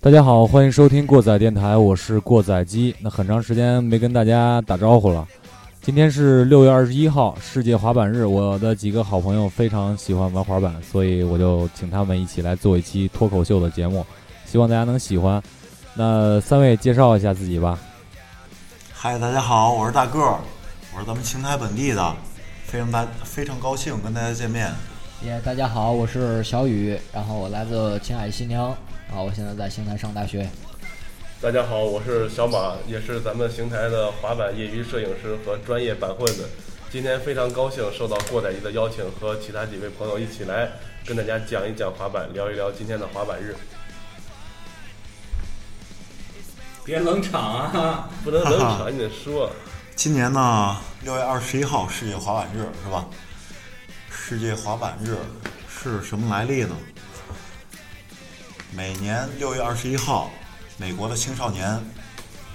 大家好，欢迎收听过载电台，我是过载机。那很长时间没跟大家打招呼了。今天是六月二十一号，世界滑板日。我的几个好朋友非常喜欢玩滑板，所以我就请他们一起来做一期脱口秀的节目，希望大家能喜欢。那三位介绍一下自己吧。嗨，大家好，我是大个儿，我是咱们邢台本地的，非常大非常高兴跟大家见面。耶大家好，我是小雨，然后我来自青海西宁，然后我现在在邢台上大学。大家好，我是小马，也是咱们邢台的滑板业余摄影师和专业板混子。今天非常高兴受到过载机的邀请，和其他几位朋友一起来跟大家讲一讲滑板，聊一聊今天的滑板日。别冷场啊！不能冷场，你得说。今年呢，六月二十一号世界滑板日是吧？世界滑板日是什么来历呢？每年六月二十一号，美国的青少年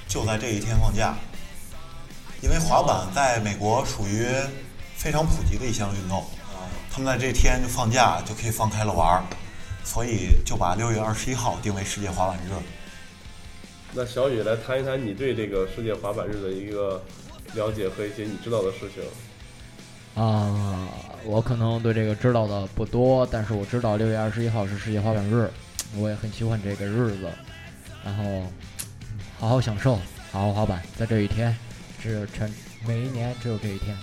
就在这一天放假，因为滑板在美国属于非常普及的一项运动，他们在这天就放假就可以放开了玩儿，所以就把六月二十一号定为世界滑板日。那小雨来谈一谈你对这个世界滑板日的一个了解和一些你知道的事情。啊、我可能对这个知道的不多，但是我知道六月二十一号是世界滑板日，我也很喜欢这个日子，然后嗯好好享受，好好滑板，在这一天，只有全每一年只有这一天。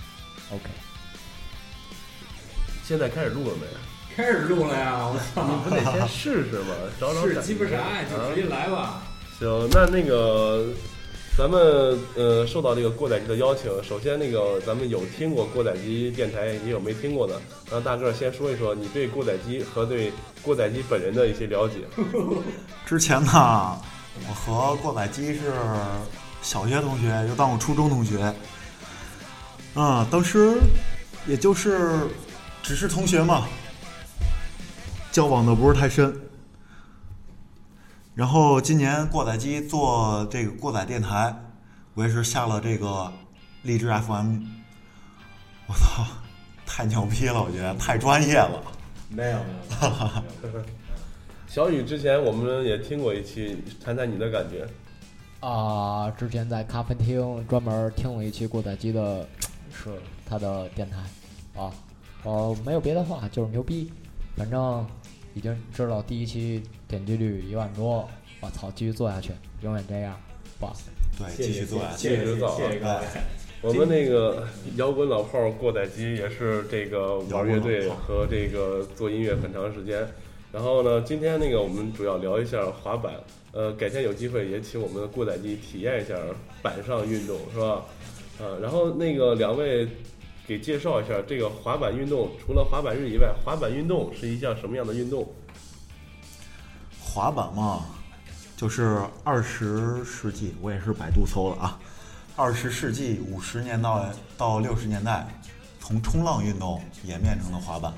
OK，现在开始录了没？开始录了呀！我操，你不得先试试吗？找找是鸡巴啥呀？就直接来吧。行，那那个，咱们呃受到这个过载机的邀请，首先那个咱们有听过过载机电台，也有没听过的。让大个先说一说你对过载机和对过载机本人的一些了解。之前呢，我和过载机是小学同学，又当我初中同学。啊，当时也就是只是同学嘛，交往的不是太深。然后今年过载机做这个过载电台，我也是下了这个荔枝 FM。我操，太牛逼了！我觉得太专业了。没有没有，小雨之前我们也听过一期，谈谈你的感觉。啊、之前在咖啡厅专门听了一期过载机的，是他的电台，啊，我没有别的话，就是牛逼，反正已经知道第一期点击率一万多，我操，继续做下去，永远这样，哇，对，谢谢继续做下去。谢谢谢知道谢谢各位。我们那个摇滚老炮儿过载机也是这个玩乐队和这个做音乐很长时间。然后呢，今天那个我们主要聊一下滑板，呃，改天有机会也请我们的过载机体验一下板上运动，是吧？呃，然后那个两位给介绍一下这个滑板运动，除了滑板日以外，滑板运动是一项什么样的运动？滑板嘛，就是二十世纪，我也是百度搜的啊。二十世纪五十年到到六十年代，从冲浪运动演变成了滑板，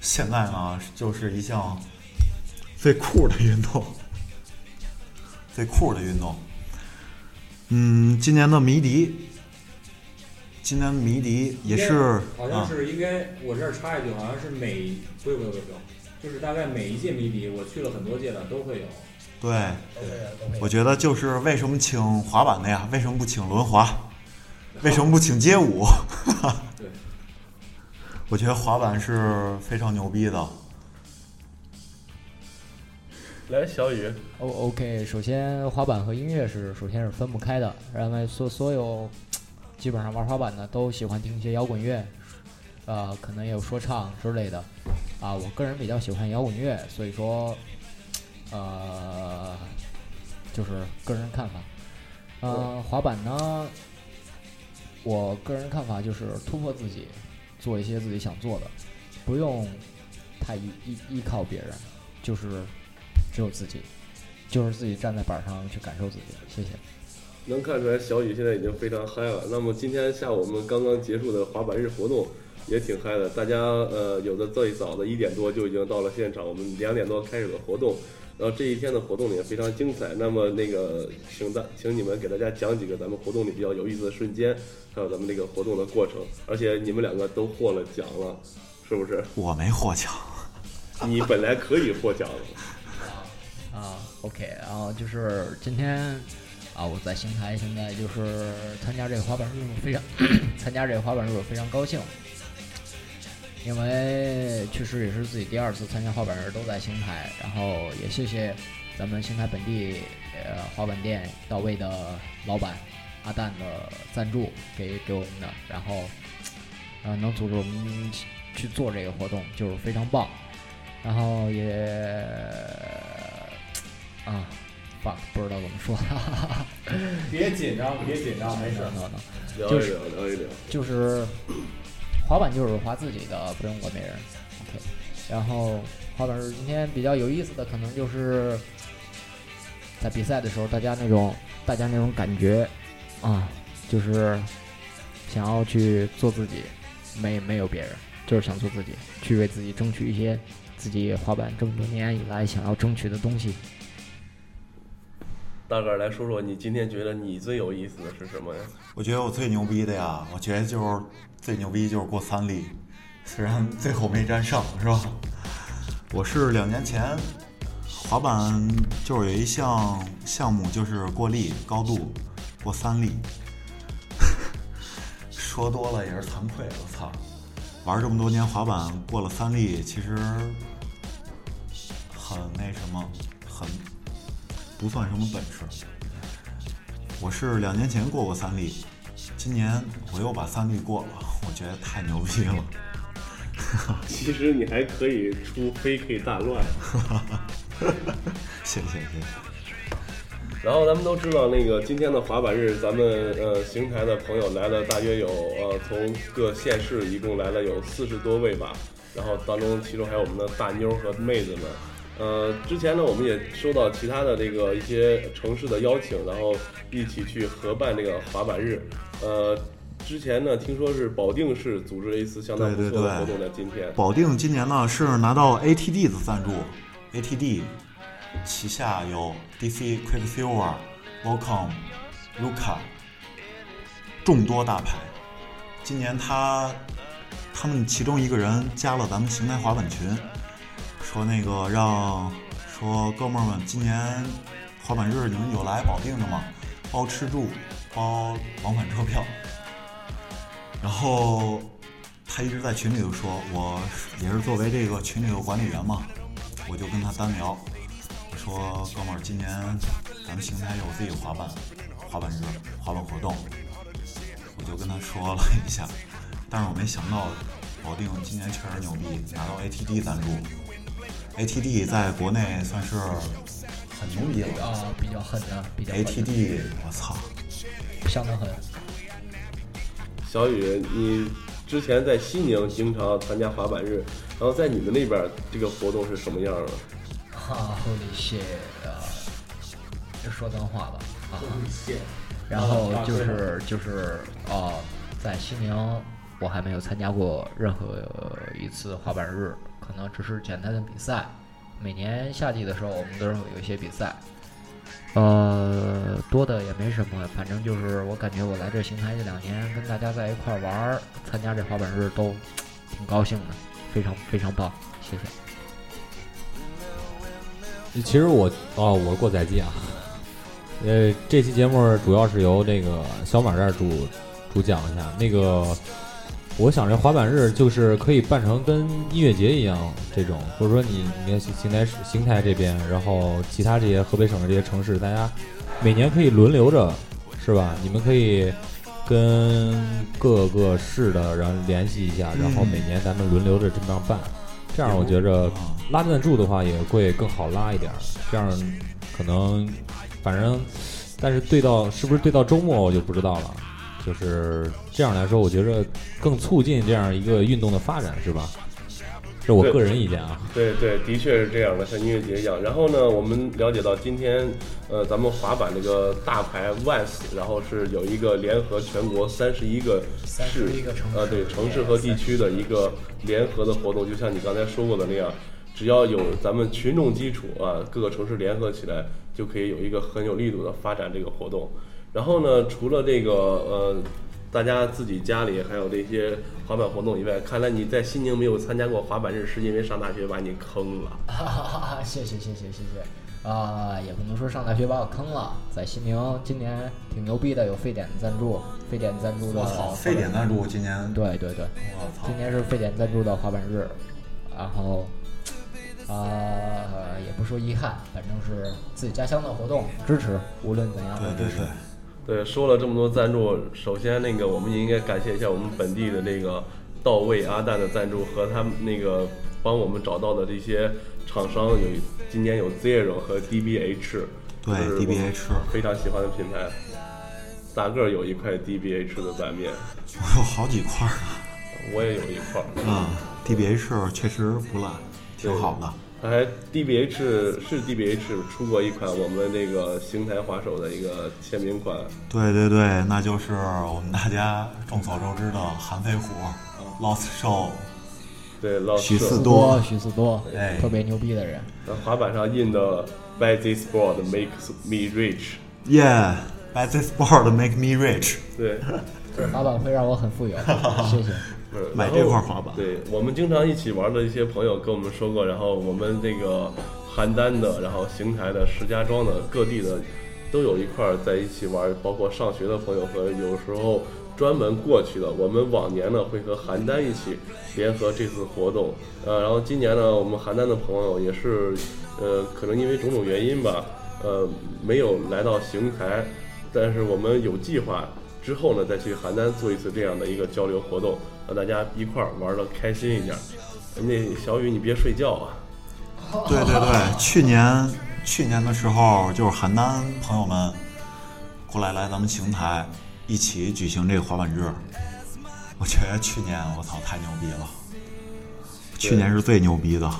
现在呢就是一项最酷的运动，最酷的运动。嗯，今年的迷笛，今年的迷笛也是好像啊，是应该，我这儿插一句，好像是每不是不是不是，就是大概每一届迷笛，我去了很多届了，都会有。对，我觉得就是为什么请滑板的呀？为什么不请轮滑？为什么不请街舞？对，我觉得滑板是非常牛逼的。来，小雨，O OK，首先滑板和音乐是首先是分不开的，然后所所有基本上玩滑板的都喜欢听一些摇滚乐，呃，可能也有说唱之类的，啊，我个人比较喜欢摇滚乐，所以说，呃，就是个人看法。呃，滑板呢，我个人看法就是突破自己，做一些自己想做的，不用太依依依靠别人，就是只有自己，就是自己站在板上去感受自己。谢谢。能看出来小雨现在已经非常嗨了。那么今天下午我们刚刚结束的滑板日活动，也挺嗨的。大家呃，有的最早的一点多就已经到了现场，我们两点多开始了活动。然后这一天的活动也非常精彩。那么那个，请大，请你们给大家讲几个咱们活动里比较有意思的瞬间，还有咱们这个活动的过程。而且你们两个都获了奖了，是不是？我没获奖，你本来可以获奖的。啊，OK，然后就是今天啊，我在邢台，现在就是参加这个滑板日，非常 参加这个滑板日非常高兴。因为确实也是自己第二次参加滑板日，都在邢台，然后也谢谢咱们邢台本地呃滑板店到位的老板阿蛋的赞助给给我们的，然后呃能组织我们去做这个活动就是非常棒，然后也 啊 fuck 不知道怎么说，别紧张，别紧张，没事。等等等，聊一就是聊，聊一聊。就是滑板就是滑自己的，不用管别人。OK，然后滑板是今天比较有意思的，可能就是在比赛的时候，大家那种大家那种感觉啊，就是想要去做自己，没没有别人，就是想做自己，去为自己争取一些自己滑板这么多年以来想要争取的东西。大个儿来说说，你今天觉得你最有意思的是什么呀？我觉得我最牛逼的呀，我觉得就是最牛逼就是过三立，虽然最后没战胜，是吧？我是两年前滑板就是有一项项目就是过力高度过三立，说多了也是惭愧，我操！玩这么多年滑板过了三立，其实很那什么，很不算什么本事。我是两年前过过三立，今年我又把三立过了，我觉得太牛逼了。其实你还可以出飞 K 大乱。谢 谢谢谢。然后咱们都知道，那个今天的滑板日，咱们呃邢台的朋友来了，大约有呃从各县市一共来了有四十多位吧。然后当中其中还有我们的大妞和妹子们。呃，之前呢我们也收到其他的这个一些城市的邀请，然后一起去合办这个滑板日。呃，之前呢听说是保定市组织了一次相当不错的活动，在今天。保定今年呢是拿到 ATD 的赞助，ATD 旗下有 DC Quicksilver、Volcom、Luca 众多大牌。今年他他们其中一个人加了咱们邢台滑板群，说那个让说哥们儿们，今年滑板日你们有来保定的吗？包吃住，包往返车票。然后他一直在群里头说，我也是作为这个群里的管理员嘛，我就跟他单聊，说哥们儿，今年咱们邢台有自己滑板滑板日滑板活动，我就跟他说了一下，但是我没想到保定今年确实牛逼，拿到 ATD 赞助，ATD 在国内算是很牛逼了啊，比较狠的，比较狠的，ATD 我操，相当狠。小雨，你之前在西宁经常参加滑板日，然后在你们那边这个活动是什么样的？哈，Holy shit 啊！就说脏话吧啊！谢。然后就是就是啊，在西宁我还没有参加过任何一次滑板日，可能只是简单的比赛。每年夏季的时候，我们都是有一些比赛，呃，多的也没什么，反正就是我感觉我来这邢台这两年，跟大家在一块玩儿，参加这滑板日都挺高兴的，非常非常棒，谢谢。其实我哦，我过载机啊，呃，这期节目主要是由这个小马这儿主主讲一下。那个，我想这滑板日就是可以办成跟音乐节一样这种，或者说你你看邢台邢台这边，然后其他这些河北省的这些城市，大家每年可以轮流着，是吧？你们可以跟各个市的人联系一下，然后每年咱们轮流着这么样办。这样我觉着拉赞助的话也会更好拉一点，这样可能反正，但是对到是不是对到周末我就不知道了。就是这样来说，我觉着更促进这样一个运动的发展，是吧？这我个人意见啊。对对，的确是这样的，像音乐节一样。然后呢，我们了解到今天，呃，咱们滑板这个大牌 Vans，然后是有一个联合全国三十一个市31个市呃，对城市和地区的一个联合的活动，就像你刚才说过的那样，只要有咱们群众基础啊，各个城市联合起来，就可以有一个很有力度的发展这个活动。然后呢，除了这个呃，大家自己家里还有这些滑板活动以外，看来你在西宁没有参加过滑板日，是因为上大学把你坑了。哈哈哈！谢谢谢谢谢谢啊、也不能说上大学把我坑了，在西宁今年挺牛逼的，有沸点的赞助，沸点赞助的我操，非点赞助今年，对对对，我操今，年是沸点赞助的滑板日，然后啊、也不说遗憾，反正是自己家乡的活动，支持，无论怎样对对都支持。对，对，说了这么多赞助，首先那个我们也应该感谢一下我们本地的这个到位阿蛋的赞助和他们那个帮我们找到的这些厂商，有今年有 Zero 和 DBH，对 DBH 非常喜欢的品牌。大个儿有一块 DBH 的板面，我有好几块儿呢。我也有一块儿。嗯，DBH 确实不烂，挺好的。还 DBH 是 DBH 出过一款我们那个邢台滑手的一个签名款，对对对，那就是我们大家众所周知的韩飞虎、Lost Show。对，老师许四多多许四多，哎特别牛逼的人。那滑板上印的 Buy this board makes me rich。Yeah, buy this board make me rich。对，滑板会让我很富有，谢谢。买这块滑板对我们经常一起玩的一些朋友跟我们说过，然后我们这个邯郸的，然后邢台的、石家庄的、各地的都有一块儿在一起玩，包括上学的朋友和有时候专门过去的。我们往年呢会和邯郸一起联合这次活动，呃，然后今年呢我们邯郸的朋友也是，呃，可能因为种种原因吧，呃，没有来到邢台，但是我们有计划之后呢再去邯郸做一次这样的一个交流活动，让大家一块儿玩的开心一点。那小雨，你别睡觉啊！对对对，去年去年的时候，就是邯郸朋友们过来来咱们邢台一起举行这个滑板日。我觉得去年我操太牛逼了，去年是最牛逼的。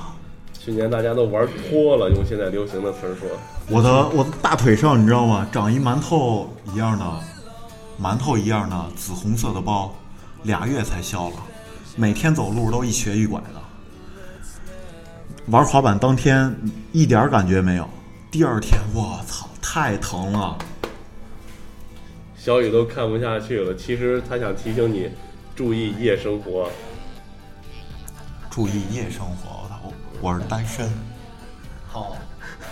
去年大家都玩脱了，用现在流行的词儿说，我的我的大腿上你知道吗？长一馒头一样的，馒头一样的紫红色的包，俩月才消了，每天走路都一瘸一拐的。玩滑板当天一点感觉没有，第二天我操太疼了。小雨都看不下去了。其实他想提醒你注意夜生活。注意夜生活，我操，我是单身，好，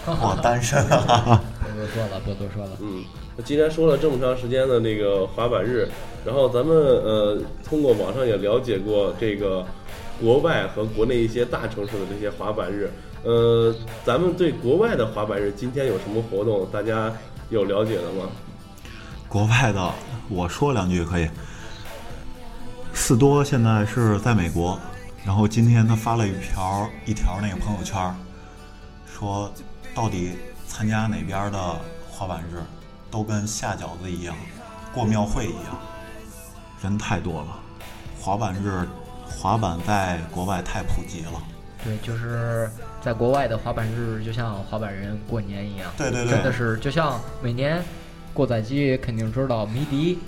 我单身啊。不多说了，不多说了。嗯，那既然说了这么长时间的那个滑板日，然后咱们呃通过网上也了解过这个国外和国内一些大城市的这些滑板日，呃，咱们对国外的滑板日今天有什么活动，大家有了解的吗？国外的，我说两句可以。四多现在是在美国，然后今天他发了一条一条那个朋友圈，说到底参加哪边的滑板日，都跟下饺子一样，过庙会一样，人太多了。滑板日，滑板在国外太普及了。对，就是在国外的滑板日，就像滑板人过年一样。对对对真的是就像每年过载机肯定知道迷笛，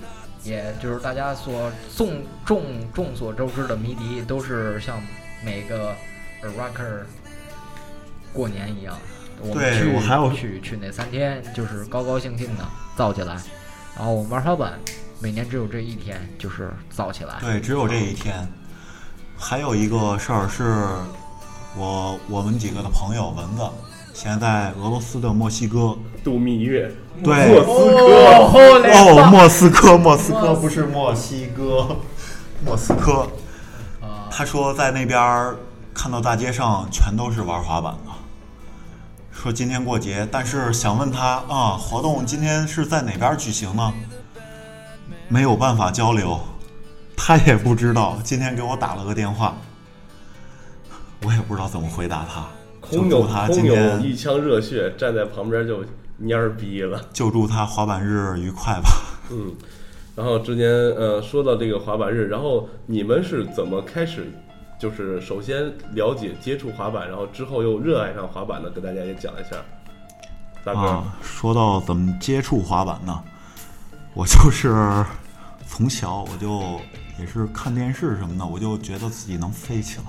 也就是大家所众众众所周知的迷笛，都是像每个 rocker 过年一样。我们对去我还有去去那三天，就是高高兴兴的造起来。然后我们玩滑板，每年只有这一天，就是造起来。对，只有这一天。还有一个事儿是，我我们几个的朋友蚊子，现在在俄罗斯的墨西哥。度蜜月，对莫斯科，哦，莫斯科，莫斯科不是墨西哥，莫斯科。啊、他说在那边儿看到大街上全都是玩滑板的，说今天过节，但是想问他啊，活动今天是在哪边举行呢？没有办法交流，他也不知道。今天给我打了个电话，我也不知道怎么回答他。就空有祝他空有今天一腔热血，站在旁边就蔫儿逼了。就祝他滑板日愉快吧。嗯，然后之前呃说到这个滑板日，然后你们是怎么开始就是首先了解接触滑板，然后之后又热爱上滑板的，跟大家也讲一下。大哥，说到怎么接触滑板呢？我就是从小我就也是看电视什么的，我就觉得自己能飞起来，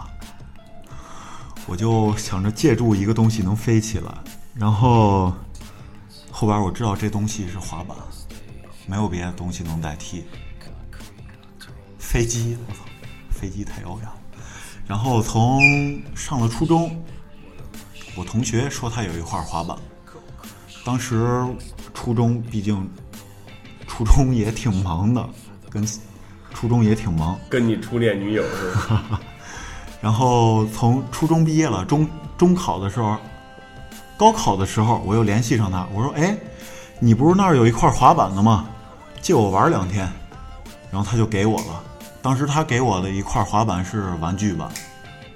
我就想着借助一个东西能飞起来，然后后边我知道这东西是滑板，没有别的东西能代替。飞机，我操，飞机太遥远了。然后从上了初中，我同学说他有一块滑板。当时初中毕竟初中也挺忙的，跟初中也挺忙。跟你初恋女友是吧？然后从初中毕业了，中中考的时候，高考的时候，我又联系上他，我说：“哎，你不是那儿有一块滑板的吗？借我玩两天。”然后他就给我了。当时他给我的一块滑板是玩具板，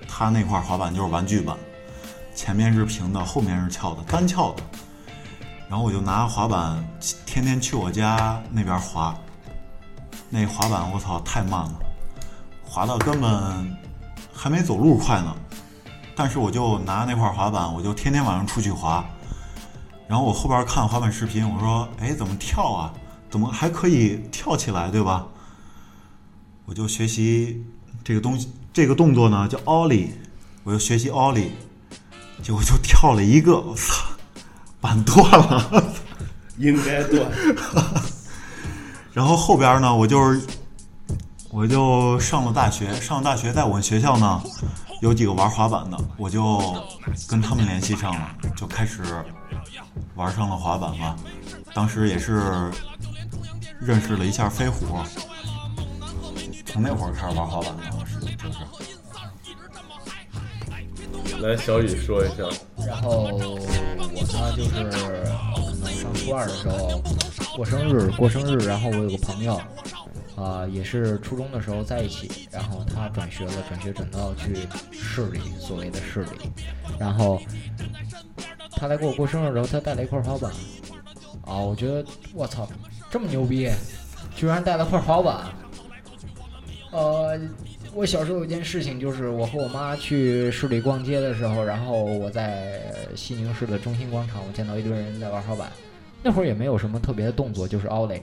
他那块滑板就是玩具板，前面是平的，后面是翘的，单翘的。然后我就拿滑板天天去我家那边滑，那滑板我操太慢了，滑的根本还没走路快呢。但是我就拿那块滑板，我就天天晚上出去滑。然后我后边看滑板视频，我说：“哎，怎么跳啊？怎么还可以跳起来，对吧？”我就学习这个东西，这个动作呢叫 ollie，，我就学习 ollie，，结果就跳了一个，我操！板断了，应该断。然后后边呢，我就是，我就上了大学。上了大学，在我们学校呢，有几个玩滑板的，我就跟他们联系上了，就开始玩上了滑板嘛。当时也是认识了一下飞虎，从那会儿开始玩滑板的，是就是。来，小雨说一下。然后我呢，就是可能上初二的时候过生日，过生日，然后我有个朋友，啊，也是初中的时候在一起，然后他转学了，转学转到去市里，所谓的市里，然后他来给我过生日的时候，他带了一块滑板，啊，我觉得我操，这么牛逼，居然带了块滑板，呃。我小时候有一件事情，就是我和我妈去市里逛街的时候，然后我在西宁市的中心广场，我见到一堆人在玩滑板。那会儿也没有什么特别的动作，就是奥雷。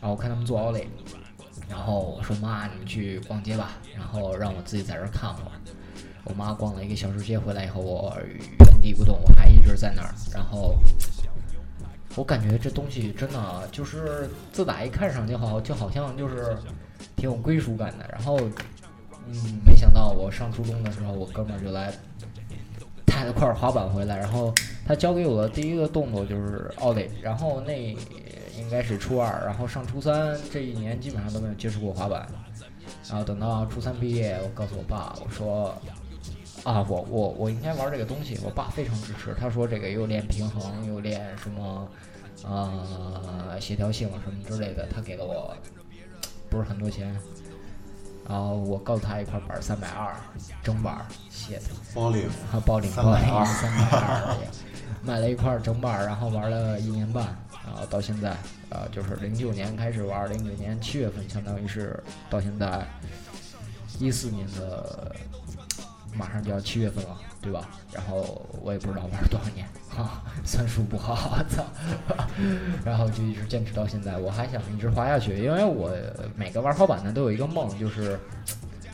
啊，我看他们做奥雷，然后我说妈，你们去逛街吧，然后让我自己在这儿看会儿。我妈逛了一个小时街回来以后，我原地不动，我还一直在那儿。然后我感觉这东西真的就是自打一看上就好，就好像就是挺有归属感的。然后。嗯，没想到我上初中的时候，我哥们儿就来带了块滑板回来，然后他教给我的第一个动作就是奥利，然后那应该是初二，然后上初三这一年基本上都没有接触过滑板，然后等到初三毕业，我告诉我爸，我说啊，我我我应该玩这个东西，我爸非常支持，他说这个又练平衡又练什么呃协调性什么之类的，他给了我不是很多钱。然后我告诉他一块板三百二，整板写的，包领，包领，包领三百二，买了一块整板，然后玩了一年半，然后到现在，呃，就是零九年开始玩，零九年七月份，相当于是到现在一四年的，马上就要七月份了，对吧？然后我也不知道玩多少年。啊，算术不好，我操！然后就一直坚持到现在，我还想一直滑下去，因为我每个玩滑板的都有一个梦，就是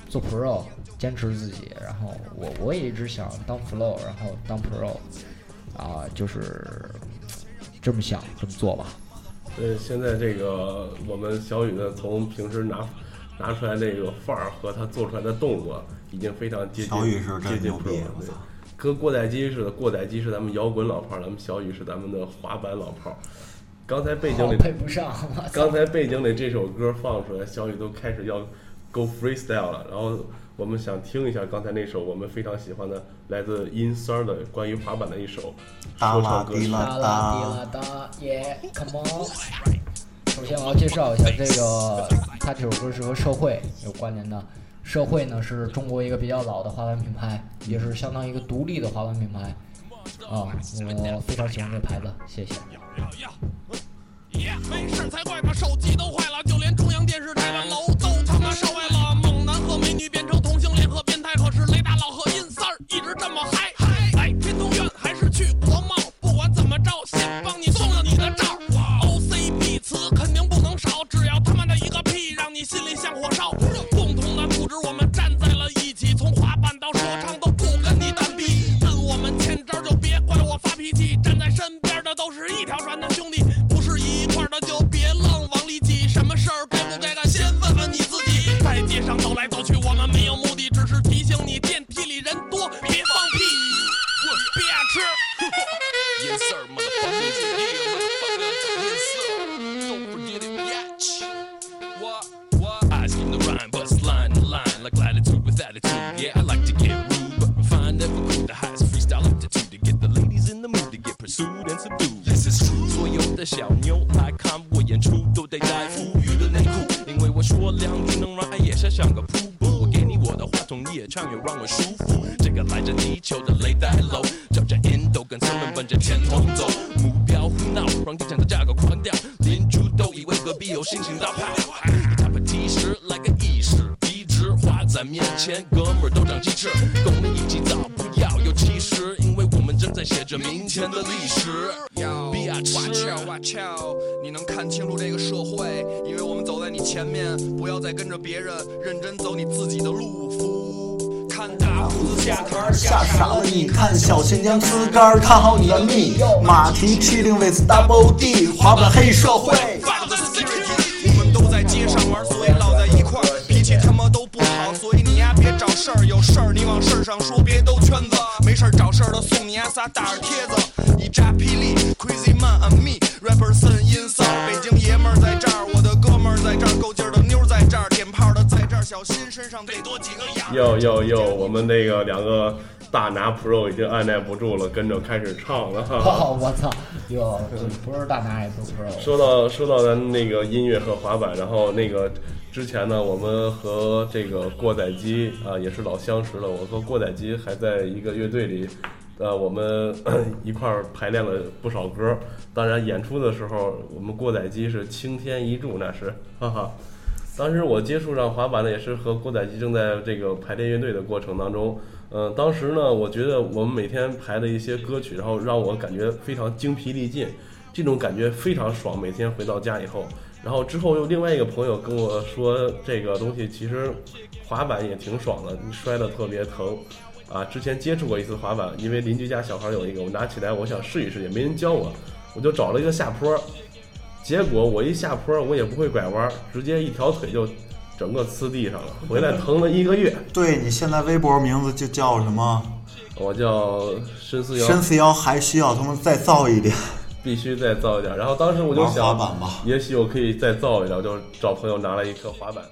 做 pro，坚持自己。然后我我也一直想当 flow，然后当 pro，啊，就是这么想这么做吧。呃，现在这个我们小雨呢，从平时拿拿出来那个范儿和他做出来的动作，已经非常接近接近 pro 了。跟过载机似的，过载机是咱们摇滚老炮儿，咱们小雨是咱们的滑板老炮儿。刚才背景里配不上，刚才背景里这首歌放出来，小雨都开始要 go freestyle 了。然后我们想听一下刚才那首我们非常喜欢的来自音三儿的关于滑板的一首说唱歌曲。哒啦啦哒耶，come on。首先我要介绍一下这个，他这首歌是和社会有关联的。社会呢是中国一个比较老的滑板品牌，也是相当一个独立的滑板品牌。啊，我非常喜欢这牌子，谢谢。没事才怪，把手机都坏了，就连中央电视台哥们儿都长鸡翅，跟我们一起造，不要有歧视，因为我们正在写着明天的历史。watch out watch out，你能看清楚这个社会，因为我们走在你前面，不要再跟着别人，认真走你自己的路。夫看大胡子下摊儿吓傻了你，看小新疆呲杆儿，看好你的命。马蹄 chilling with double D，滑板黑社会。事儿，有事儿你往事儿上说，别兜圈子，没事儿找事儿的送你呀仨大耳贴子，一扎霹雳，Crazy man and me，represent inside，北京爷们儿在这儿，我的哥们儿在这儿，够劲儿的妞儿在这儿，点炮的在这儿，小心身上得多几个眼。哟哟哟，我们那个两个大拿 Pro 已经按耐不住了，跟着开始唱了哈。哦，我操，哟，不是大拿也不是 pro。说到说到咱那个音乐和滑板，然后那个之前呢，我们和这个过载机啊也是老相识了。我和过载机还在一个乐队里，呃，我们 一块儿排练了不少歌。当然演出的时候，我们过载机是青天一柱，那是哈哈。当时我接触上滑板呢，也是和郭载机正在这个排练乐队的过程当中。嗯、当时呢，我觉得我们每天排的一些歌曲，然后让我感觉非常精疲力尽，这种感觉非常爽。每天回到家以后，然后之后又另外一个朋友跟我说，这个东西其实滑板也挺爽的，摔得特别疼。啊，之前接触过一次滑板，因为邻居家小孩有一个，我拿起来我想试一试，也没人教我，我就找了一个下坡，结果我一下坡我也不会拐弯，直接一条腿就整个呲地上了，回来疼了一个月。对你现在微博名字就叫什么？我叫深四幺。深四幺还需要他们再造一点。必须再造一点。然后当时我就想，滑板吧也许我可以再造一点，我就找朋友拿了一颗滑板。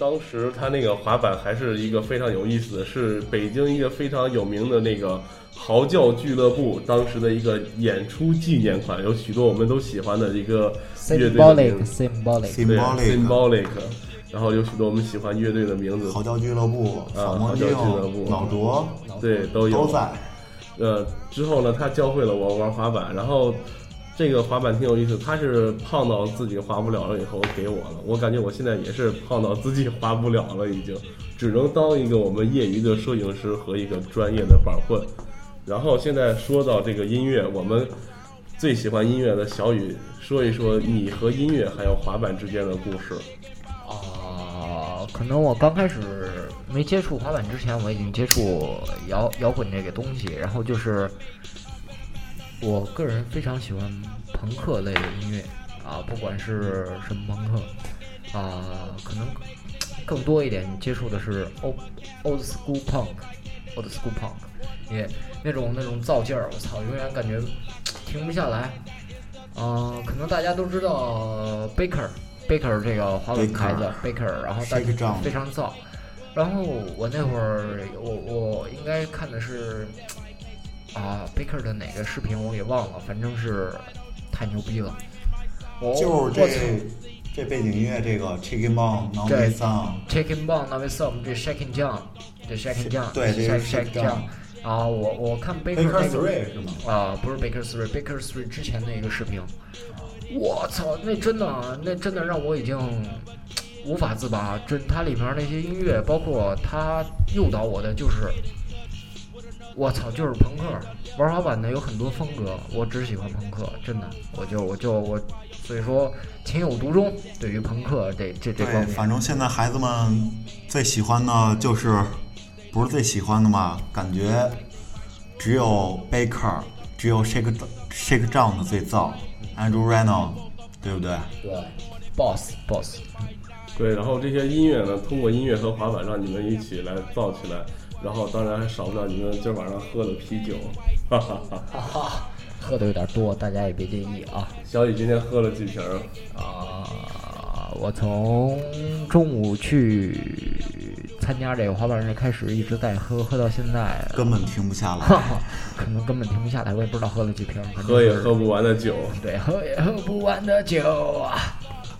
当时他那个滑板还是一个非常有意思的，是北京一个非常有名的那个嚎叫俱乐部当时的一个演出纪念款，有许多我们都喜欢的一个乐队的 symbolic 名字，symbolic，对 Symbolic symbolic，然后有许多我们喜欢乐队的名字，嚎叫俱乐部、嚎叫俱乐部、老卓对都有都在。呃，之后呢，他教会了我玩滑板，然后这个滑板挺有意思，他是胖到自己滑不了了以后给我了，我感觉我现在也是胖到自己滑不了了，已经只能当一个我们业余的摄影师和一个专业的板混。然后现在说到这个音乐，我们最喜欢音乐的小雨说一说你和音乐还有滑板之间的故事。可能我刚开始没接触滑板之前，我已经接触摇摇滚这个东西，然后就是我个人非常喜欢朋克类的音乐啊，不管是什么朋克啊，可能更多一点你接触的是 old old school punk，old school punk，也那种那种造劲儿，我操，永远感觉停不下来。啊、可能大家都知道 Baker Baker 这个滑板牌子 Baker，然后大 Shake 家非常燥。然后我那会儿我我应该看的是啊 Baker 的哪个视频我给忘了，反正是太牛逼了。我就是这这背景音乐，这个 Chicken Bone、No 对 Me Song，Taking Bomb、Now It's Some 这 Shaking Jump，这 Shaking Shake Shake Shake Jump。啊，我我看 Baker Baker 那个 Three 是吗？啊，不是 Baker Three，Baker Three 之前的一个视频，我操，那真的，那真的让我已经 无法自拔。真，它里面那些音乐，包括它诱导我的就是，我操，就是朋克。玩滑板的有很多风格，我只喜欢朋克，真的，我就我就我，所以说情有独钟。对于朋克这这这方，面，反正现在孩子们最喜欢的就是，不是最喜欢的嘛？感觉只有 Baker，只有 Shake Shake Down 的最燥，Andrew Reno，对不对？对，Boss Boss，对，然后这些音乐呢，通过音乐和滑板让你们一起来造起来，然后当然还少不了你们今儿晚上喝的啤酒。哈哈哈哈。喝的有点多，大家也别介意啊。小雨今天喝了几瓶？啊，我从中午去参加这个滑板日开始，一直在喝，喝到现在，根本停不下来。可能根本停不下来，我也不知道喝了几瓶。喝也喝不完的酒。对，喝也喝不完的酒啊。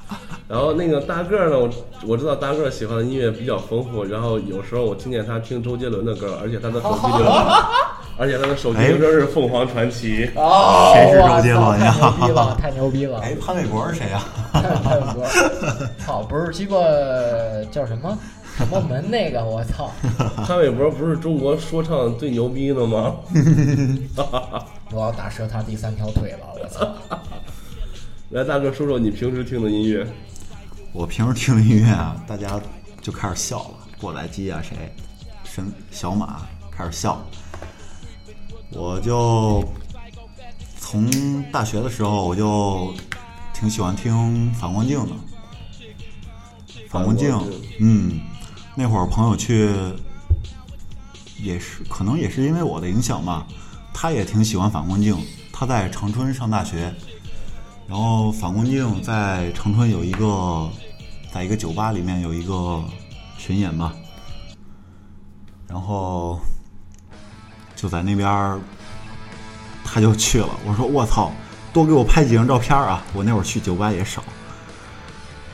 然后那个大个儿呢，我我知道大个儿喜欢的音乐比较丰富，然后有时候我听见他听周杰伦的歌，而且他的手机铃，而且他的手机铃声是凤凰传奇。哦谁是周杰伦呀太牛逼了，太牛逼了！哎，潘玮柏是谁呀、太牛逼了！操，不是鸡巴叫什么什么门那个？我操！潘玮柏不是中国说唱最牛逼的吗？我要打折他第三条腿了！我操！来，大哥说说你平时听的音乐。我平时听的音乐啊，大家就开始笑了。过来机啊，谁？神小马开始笑。我就从大学的时候，我就挺喜欢听反光镜的。反光镜反光镜，嗯，那会儿朋友去，也是可能也是因为我的影响吧，他也挺喜欢反光镜。他在长春上大学，然后反光镜在长春有一个，在一个酒吧里面有一个巡演吧，然后就在那边，他就去了。我说我操，多给我拍几张照片啊！我那会儿去酒吧也少。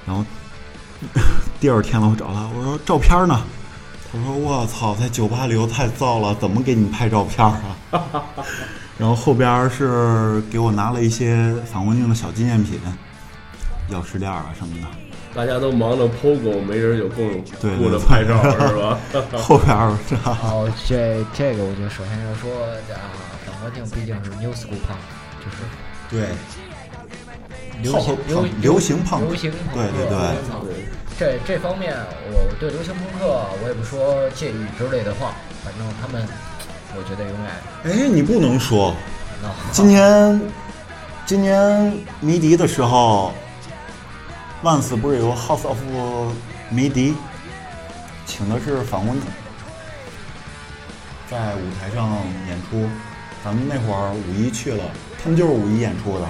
然后 第二天了，我找他，我说照片呢？他说我操，在酒吧里头太燥了，怎么给你拍照片啊？然后后边是给我拿了一些反光镜的小纪念品，钥匙链啊什么的。大家都忙着 POGO，没人有空对顾着拍照是吧？后边儿是吧？好，这这个我觉得首先要说啊，反光镜毕竟是 new school punk，就是对，流行流流行胖流行朋克对对对这这方面，我对流行朋克我也不说介意之类的话，反正他们，我觉得永远哎，你不能说，今年今年迷笛的时候，Once 不是有 House of 迷笛，请的是反光镜，在舞台上演出。咱们那会儿五一去了，他们就是五一演出的。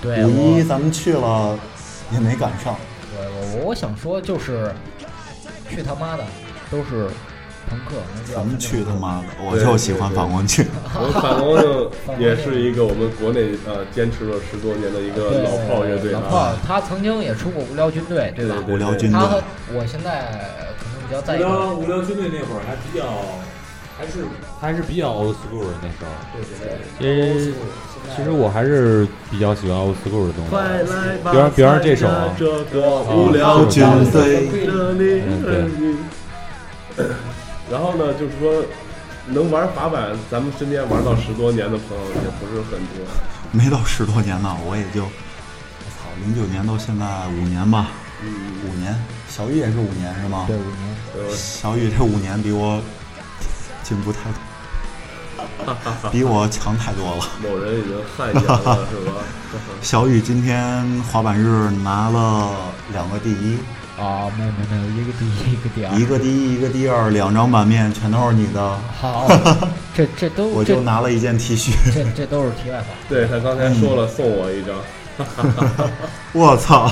对五一咱们去了也没赶上。我想说就是，去他妈的都是朋克，咱们去他妈的，我就喜欢反光镜。我们反光镜也是一个我们国内呃坚持了十多年的一个老炮乐队老炮啊。，他曾经也出过无聊军队，对吧？对无聊军他和队，我现在可能比较在无，聊无聊军队那会儿还比较，还是还是比较 old school 的那时候。对对其实其实我还是比较喜欢 old school 的东西。快来吧，比方比方这首啊这个无聊然后呢，就是说，能玩滑板，咱们身边玩到十多年的朋友也不是很多。没到十多年呢，我也就，我操，零九年到现在五年吧，嗯，五年。小雨也是五年是吗？对五年。呃，小雨这五年比我进步太多，比我强太多了。某人已经汗颜了，是吧？小雨今天滑板日拿了两个第一，啊，没有没有没有，一个第一，一个第二，一个第一，一个第二，两张版面全都是你的，好，这这都 我就拿了一件 T 恤。这这都是题外话。对他刚才说了送我一张，我操！